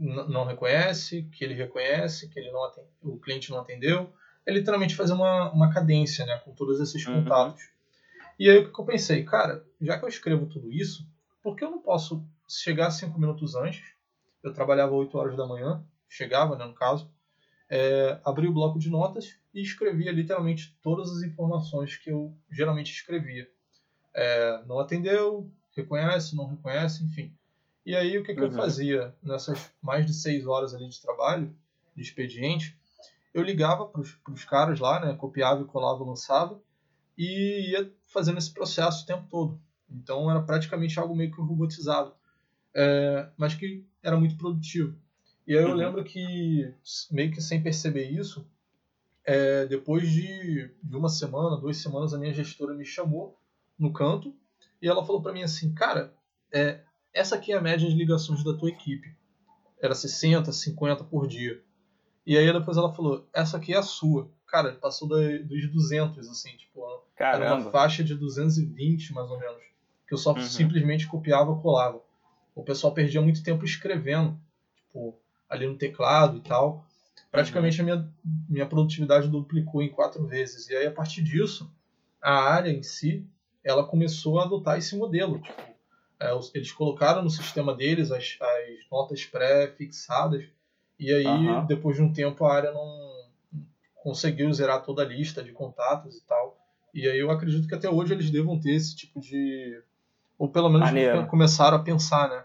não reconhece, que ele reconhece, que ele não atende, o cliente não atendeu. É literalmente fazer uma, uma cadência né, com todos esses uhum. contatos. E aí o que eu pensei? Cara, já que eu escrevo tudo isso, por que eu não posso chegar cinco minutos antes? Eu trabalhava 8 horas da manhã, chegava, né, no caso, é, abri o bloco de notas e escrevia literalmente todas as informações que eu geralmente escrevia. É, não atendeu, reconhece, não reconhece, enfim. E aí o que, que uhum. eu fazia nessas mais de seis horas ali de trabalho, de expediente, eu ligava para os caras lá, né, copiava e colava, lançava, e ia fazendo esse processo o tempo todo. Então era praticamente algo meio que robotizado, é, mas que era muito produtivo. E aí eu uhum. lembro que, meio que sem perceber isso, é, depois de, de uma semana, duas semanas, a minha gestora me chamou no canto e ela falou para mim assim, cara, é, essa aqui é a média de ligações da tua equipe. Era 60, 50 por dia. E aí depois ela falou, essa aqui é a sua. Cara, passou dos 200, assim, tipo, Caramba. era uma faixa de 220, mais ou menos. Que eu só uhum. simplesmente copiava e colava. O pessoal perdia muito tempo escrevendo, tipo, ali no teclado e tal. Praticamente uhum. a minha, minha produtividade duplicou em quatro vezes. E aí, a partir disso, a área em si ela começou a adotar esse modelo. Tipo, é, eles colocaram no sistema deles as, as notas pré-fixadas, e aí, uhum. depois de um tempo, a área não conseguiu zerar toda a lista de contatos e tal. E aí eu acredito que até hoje eles devam ter esse tipo de. Ou pelo menos Maneiro. começaram a pensar, né?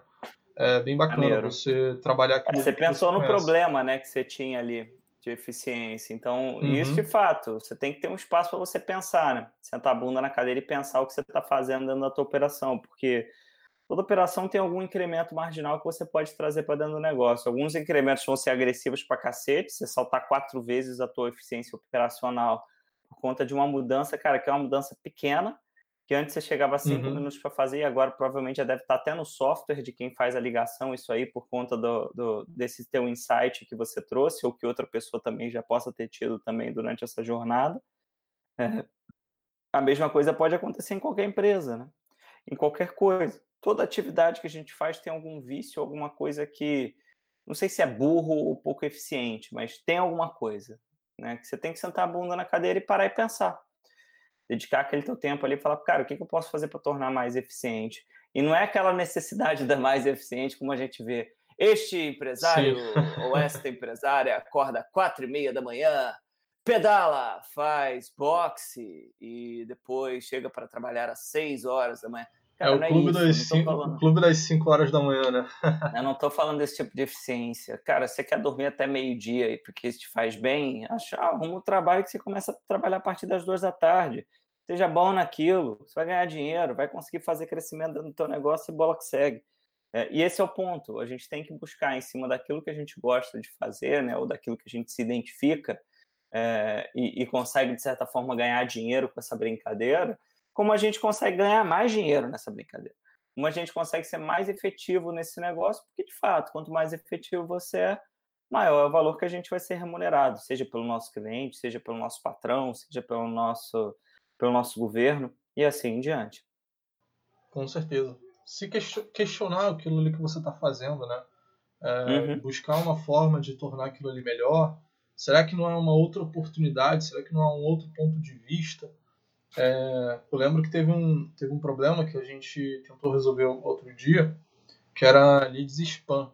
É bem bacana Maneiro. você trabalhar aqui. É, você pensou no problema né, que você tinha ali de eficiência. Então, uhum. isso de fato, você tem que ter um espaço para você pensar, né? Sentar a bunda na cadeira e pensar o que você está fazendo dentro da tua operação, porque toda operação tem algum incremento marginal que você pode trazer para dentro do negócio. Alguns incrementos vão ser agressivos para cacete, você saltar quatro vezes a tua eficiência operacional por conta de uma mudança, cara, que é uma mudança pequena, que antes você chegava a cinco uhum. minutos para fazer e agora provavelmente já deve estar tá até no software de quem faz a ligação, isso aí por conta do, do, desse teu insight que você trouxe ou que outra pessoa também já possa ter tido também durante essa jornada. É. A mesma coisa pode acontecer em qualquer empresa, né? em qualquer coisa. Toda atividade que a gente faz tem algum vício, alguma coisa que não sei se é burro ou pouco eficiente, mas tem alguma coisa, né? Que você tem que sentar a bunda na cadeira e parar e pensar. Dedicar aquele teu tempo ali e falar, cara, o que, que eu posso fazer para tornar mais eficiente? E não é aquela necessidade da mais eficiente como a gente vê. Este empresário Sim. ou esta empresária acorda quatro e meia da manhã, pedala, faz boxe e depois chega para trabalhar às seis horas da manhã. Cara, é o clube, é das cinco, clube das 5 horas da manhã, né? eu não estou falando desse tipo de eficiência. Cara, você quer dormir até meio-dia porque isso te faz bem? Achar, arruma um trabalho que você começa a trabalhar a partir das duas da tarde. Seja bom naquilo, você vai ganhar dinheiro, vai conseguir fazer crescimento no teu negócio e bola que segue. É, e esse é o ponto. A gente tem que buscar em cima daquilo que a gente gosta de fazer, né? Ou daquilo que a gente se identifica é, e, e consegue, de certa forma, ganhar dinheiro com essa brincadeira como a gente consegue ganhar mais dinheiro nessa brincadeira. Como a gente consegue ser mais efetivo nesse negócio, porque, de fato, quanto mais efetivo você é, maior é o valor que a gente vai ser remunerado, seja pelo nosso cliente, seja pelo nosso patrão, seja pelo nosso, pelo nosso governo e assim em diante. Com certeza. Se questionar aquilo ali que você está fazendo, né? É, uhum. Buscar uma forma de tornar aquilo ali melhor. Será que não é uma outra oportunidade? Será que não é um outro ponto de vista? É, eu lembro que teve um, teve um problema que a gente tentou resolver outro dia, que era leads spam.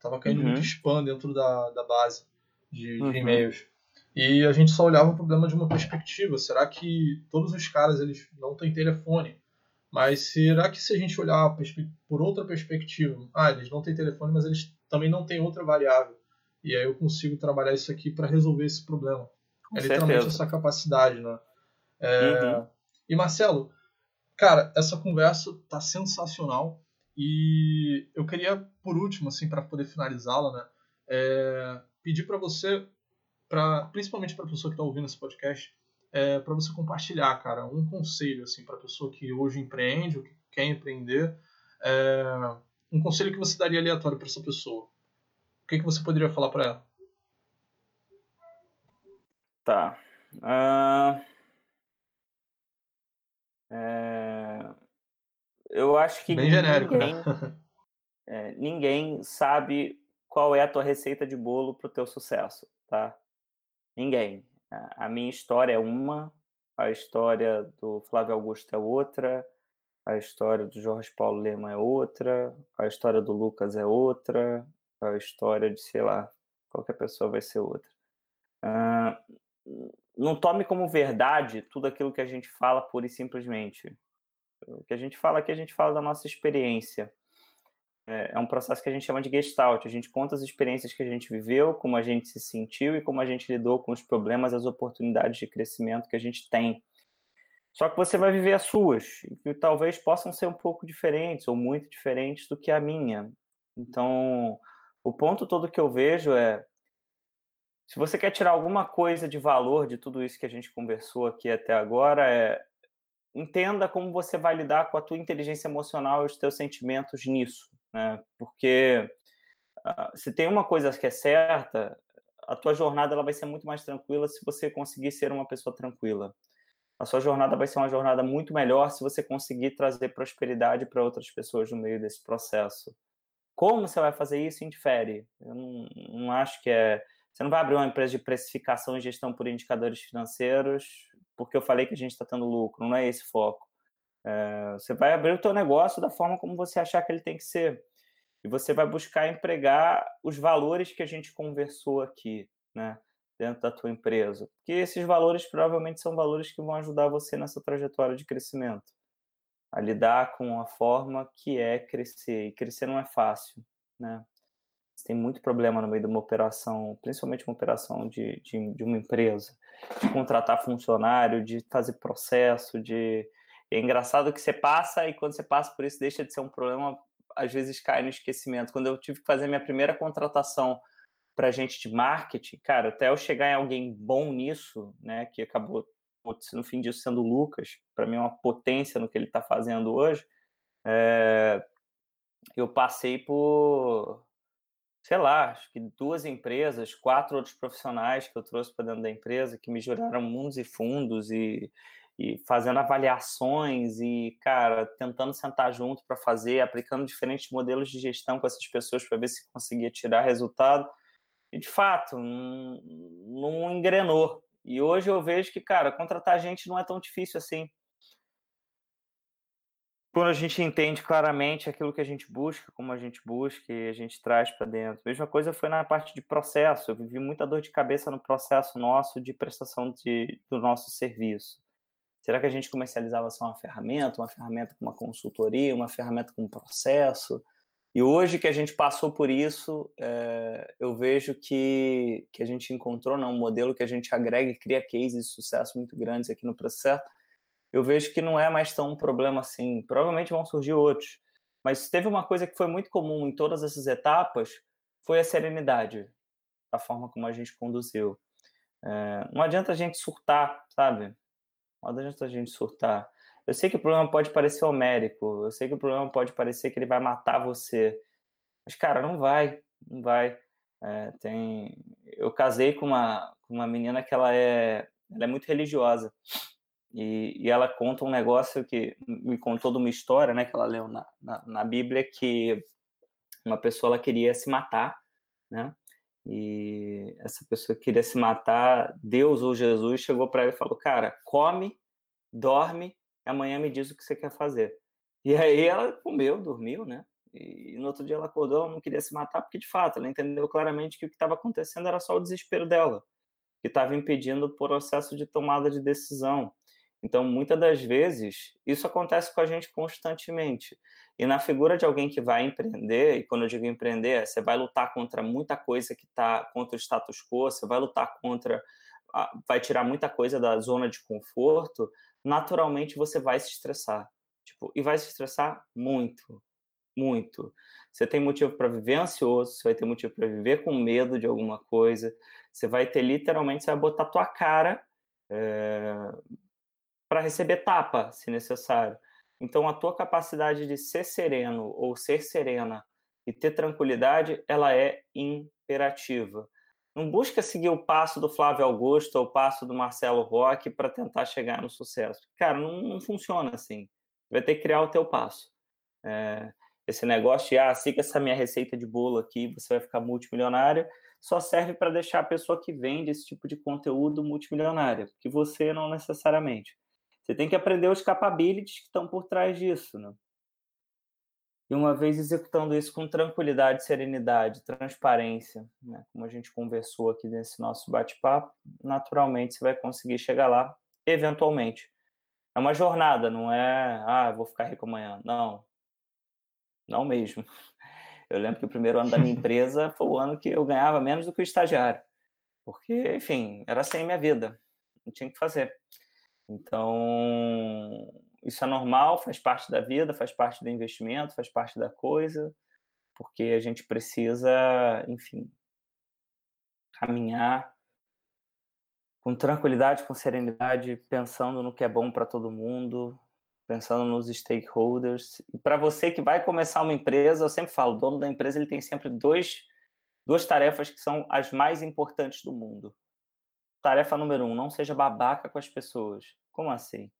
Tava caindo uhum. muito spam dentro da, da base de, de uhum. e-mails. E a gente só olhava o problema de uma perspectiva. Será que todos os caras eles não têm telefone? Mas será que se a gente olhar por outra perspectiva, ah, eles não têm telefone, mas eles também não têm outra variável. E aí eu consigo trabalhar isso aqui para resolver esse problema. Com é literalmente certeza. essa capacidade, né? É, uhum. E Marcelo, cara, essa conversa tá sensacional e eu queria, por último, assim, para poder finalizá-la, né, é, pedir para você, pra, principalmente para a pessoa que está ouvindo esse podcast, é, para você compartilhar, cara, um conselho assim para pessoa que hoje empreende ou que quer empreender, é, um conselho que você daria aleatório para essa pessoa. O que, que você poderia falar para ela? Tá. Uh... É... Eu acho que Bem genérico, ninguém, né? é, ninguém sabe qual é a tua receita de bolo para o teu sucesso, tá? Ninguém. A minha história é uma, a história do Flávio Augusto é outra, a história do Jorge Paulo Lema é outra, a história do Lucas é outra, a história de, sei lá, qualquer pessoa vai ser outra. Uh, não tome como verdade tudo aquilo que a gente fala pura e simplesmente. O que a gente fala aqui, a gente fala da nossa experiência. É, é um processo que a gente chama de gestalt. A gente conta as experiências que a gente viveu, como a gente se sentiu e como a gente lidou com os problemas, as oportunidades de crescimento que a gente tem. Só que você vai viver as suas, que talvez possam ser um pouco diferentes ou muito diferentes do que a minha. Então, o ponto todo que eu vejo é se você quer tirar alguma coisa de valor de tudo isso que a gente conversou aqui até agora, é entenda como você vai lidar com a tua inteligência emocional e os teus sentimentos nisso, né? Porque uh, se tem uma coisa que é certa, a tua jornada ela vai ser muito mais tranquila se você conseguir ser uma pessoa tranquila. A sua jornada vai ser uma jornada muito melhor se você conseguir trazer prosperidade para outras pessoas no meio desse processo. Como você vai fazer isso indifere. Eu não, não acho que é você não vai abrir uma empresa de precificação e gestão por indicadores financeiros porque eu falei que a gente está tendo lucro, não é esse foco. É, você vai abrir o teu negócio da forma como você achar que ele tem que ser. E você vai buscar empregar os valores que a gente conversou aqui, né? Dentro da tua empresa. Porque esses valores provavelmente são valores que vão ajudar você nessa trajetória de crescimento. A lidar com a forma que é crescer. E crescer não é fácil, né? Você tem muito problema no meio de uma operação, principalmente uma operação de, de, de uma empresa, de contratar funcionário, de fazer processo, de. É engraçado que você passa e quando você passa por isso deixa de ser um problema, às vezes cai no esquecimento. Quando eu tive que fazer minha primeira contratação para gente de marketing, cara, até eu chegar em alguém bom nisso, né, que acabou no fim disso sendo o Lucas, para mim é uma potência no que ele está fazendo hoje, é, eu passei por sei lá, acho que duas empresas, quatro outros profissionais que eu trouxe para dentro da empresa que me juraram mundos e fundos e, e fazendo avaliações e, cara, tentando sentar junto para fazer, aplicando diferentes modelos de gestão com essas pessoas para ver se conseguia tirar resultado. E, de fato, não, não engrenou. E hoje eu vejo que, cara, contratar gente não é tão difícil assim quando a gente entende claramente aquilo que a gente busca, como a gente busca e a gente traz para dentro. Mesma coisa foi na parte de processo. Eu vivi muita dor de cabeça no processo nosso de prestação de, do nosso serviço. Será que a gente comercializava só uma ferramenta, uma ferramenta com uma consultoria, uma ferramenta com um processo? E hoje que a gente passou por isso, é, eu vejo que, que a gente encontrou né, um modelo que a gente agrega e cria cases de sucesso muito grandes aqui no processo eu vejo que não é mais tão um problema assim. Provavelmente vão surgir outros. Mas teve uma coisa que foi muito comum em todas essas etapas, foi a serenidade, a forma como a gente conduziu. É, não adianta a gente surtar, sabe? Não adianta a gente surtar. Eu sei que o problema pode parecer homérico, eu sei que o problema pode parecer que ele vai matar você, mas, cara, não vai, não vai. É, tem... Eu casei com uma, com uma menina que ela é, ela é muito religiosa, e, e, ela conta um negócio que me contou de uma história, né, que ela leu na, na, na Bíblia, que uma pessoa ela queria se matar, né? E essa pessoa que queria se matar, Deus ou Jesus chegou para ela e falou: "Cara, come, dorme, amanhã me diz o que você quer fazer". E aí ela comeu, dormiu, né? E no outro dia ela acordou, não queria se matar porque de fato ela entendeu claramente que o que estava acontecendo era só o desespero dela, que estava impedindo o processo de tomada de decisão. Então, muitas das vezes, isso acontece com a gente constantemente. E na figura de alguém que vai empreender, e quando eu digo empreender, você vai lutar contra muita coisa que está contra o status quo, você vai lutar contra, vai tirar muita coisa da zona de conforto, naturalmente você vai se estressar. Tipo, e vai se estressar muito, muito. Você tem motivo para viver ansioso, você vai ter motivo para viver com medo de alguma coisa, você vai ter literalmente, você vai botar tua cara é, para receber tapa, se necessário. Então, a tua capacidade de ser sereno ou ser serena e ter tranquilidade, ela é imperativa. Não busca seguir o passo do Flávio Augusto ou o passo do Marcelo Roque para tentar chegar no sucesso. Cara, não, não, funciona assim. Vai ter que criar o teu passo. É, esse negócio de, ah, siga essa minha receita de bolo aqui, você vai ficar multimilionário, só serve para deixar a pessoa que vende esse tipo de conteúdo multimilionária, que você não necessariamente. Você tem que aprender os capabilities que estão por trás disso, né? E uma vez executando isso com tranquilidade, serenidade, transparência, né? como a gente conversou aqui nesse nosso bate-papo, naturalmente você vai conseguir chegar lá, eventualmente. É uma jornada, não é, ah, vou ficar rico amanhã. Não. Não mesmo. [laughs] Eu lembro que o primeiro ano da minha [laughs] empresa foi o ano que eu ganhava menos do que o estagiário. Porque, enfim, era sem assim minha vida. Não tinha que fazer. Então, isso é normal, faz parte da vida, faz parte do investimento, faz parte da coisa, porque a gente precisa, enfim, caminhar com tranquilidade, com serenidade, pensando no que é bom para todo mundo, pensando nos stakeholders. E para você que vai começar uma empresa, eu sempre falo, o dono da empresa ele tem sempre dois, duas tarefas que são as mais importantes do mundo. Tarefa número um, não seja babaca com as pessoas. Como assim?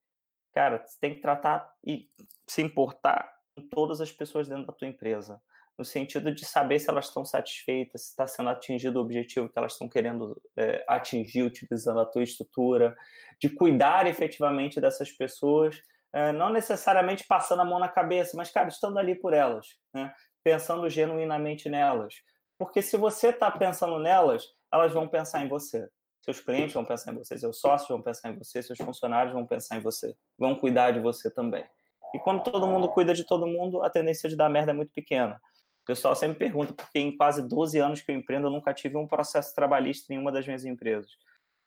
Cara, você tem que tratar e se importar com todas as pessoas dentro da tua empresa. No sentido de saber se elas estão satisfeitas, se está sendo atingido o objetivo que elas estão querendo é, atingir utilizando a tua estrutura, de cuidar efetivamente dessas pessoas, é, não necessariamente passando a mão na cabeça, mas, cara, estando ali por elas, né? pensando genuinamente nelas. Porque se você está pensando nelas, elas vão pensar em você. Seus clientes vão pensar em você, seus sócios vão pensar em você, seus funcionários vão pensar em você, vão cuidar de você também. E quando todo mundo cuida de todo mundo, a tendência de dar merda é muito pequena. O pessoal sempre pergunta, porque em quase 12 anos que eu empreendo, eu nunca tive um processo trabalhista em uma das minhas empresas.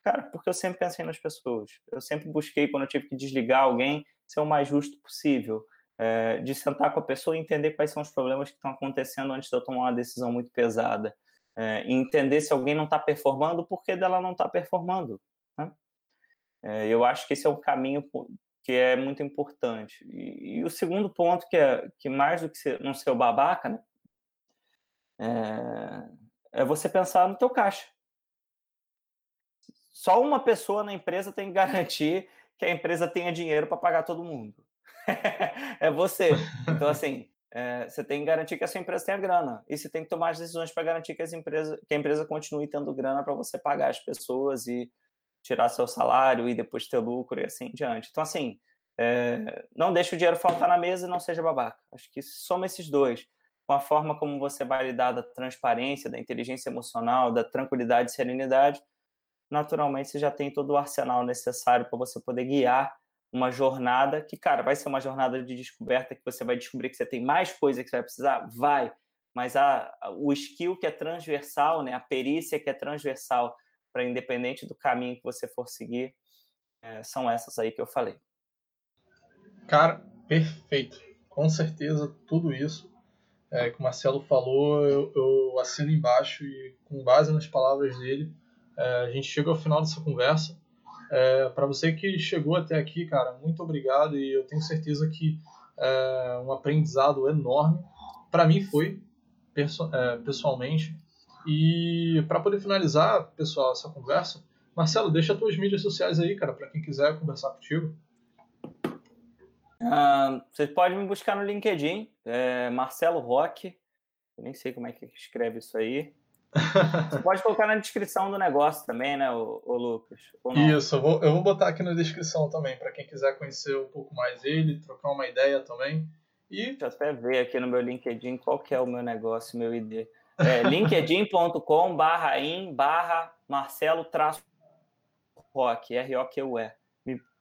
Cara, porque eu sempre pensei nas pessoas. Eu sempre busquei, quando eu tive que desligar alguém, ser o mais justo possível. É, de sentar com a pessoa e entender quais são os problemas que estão acontecendo antes de eu tomar uma decisão muito pesada é, entender se alguém não está performando, por que dela não está performando. Né? É, eu acho que esse é um caminho que é muito importante. E, e, o segundo ponto, que é que mais do que ser, não ser o babaca, né? é, é você pensar no teu caixa. Só uma pessoa na empresa tem que garantir que a empresa tenha dinheiro para pagar todo mundo. [laughs] é você. Então, assim, é, você tem que garantir que a sua empresa tenha grana. E você tem que tomar as decisões para garantir que, as empresas, que a empresa continue tendo grana para você pagar as pessoas e tirar seu salário e depois ter lucro e assim em diante. Então, assim, é, não deixe o dinheiro faltar na mesa e não seja babaca. Acho que soma esses dois, com a forma como você vai lidar da transparência, da inteligência emocional, da tranquilidade e serenidade, naturalmente você já tem todo o arsenal necessário para você poder guiar uma jornada que, cara, vai ser uma jornada de descoberta que você vai descobrir que você tem mais coisa que você vai precisar? Vai. Mas a, o skill que é transversal, né, a perícia que é transversal para independente do caminho que você for seguir, é, são essas aí que eu falei. Cara, perfeito. Com certeza, tudo isso é, que o Marcelo falou, eu, eu assino embaixo e, com base nas palavras dele, é, a gente chega ao final dessa conversa. É, para você que chegou até aqui, cara, muito obrigado e eu tenho certeza que é um aprendizado enorme. Para mim foi, é, pessoalmente. E para poder finalizar, pessoal, essa conversa, Marcelo, deixa as tuas mídias sociais aí, cara, para quem quiser conversar contigo. Uh, você pode me buscar no LinkedIn, é Marcelo Roque. Eu nem sei como é que escreve isso aí. Você pode colocar na descrição do negócio também, né, o, o Lucas? Isso, eu vou, eu vou botar aqui na descrição também, para quem quiser conhecer um pouco mais ele, trocar uma ideia também. E... Deixa eu até ver aqui no meu LinkedIn qual que é o meu negócio, meu ID. É [laughs] linkedin.com barra in barra Marcelo traço rock, R-O-Q-U-E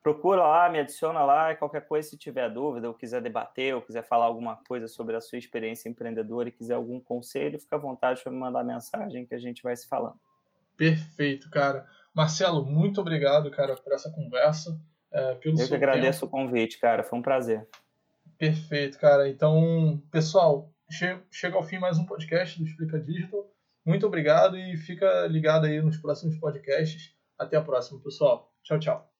procura lá, me adiciona lá qualquer coisa, se tiver dúvida ou quiser debater ou quiser falar alguma coisa sobre a sua experiência empreendedora e quiser algum conselho, fica à vontade para me mandar mensagem que a gente vai se falando. Perfeito, cara. Marcelo, muito obrigado, cara, por essa conversa. É, pelo Eu que agradeço tempo. o convite, cara. Foi um prazer. Perfeito, cara. Então, pessoal, che chega ao fim mais um podcast do Explica Digital. Muito obrigado e fica ligado aí nos próximos podcasts. Até a próxima, pessoal. Tchau, tchau.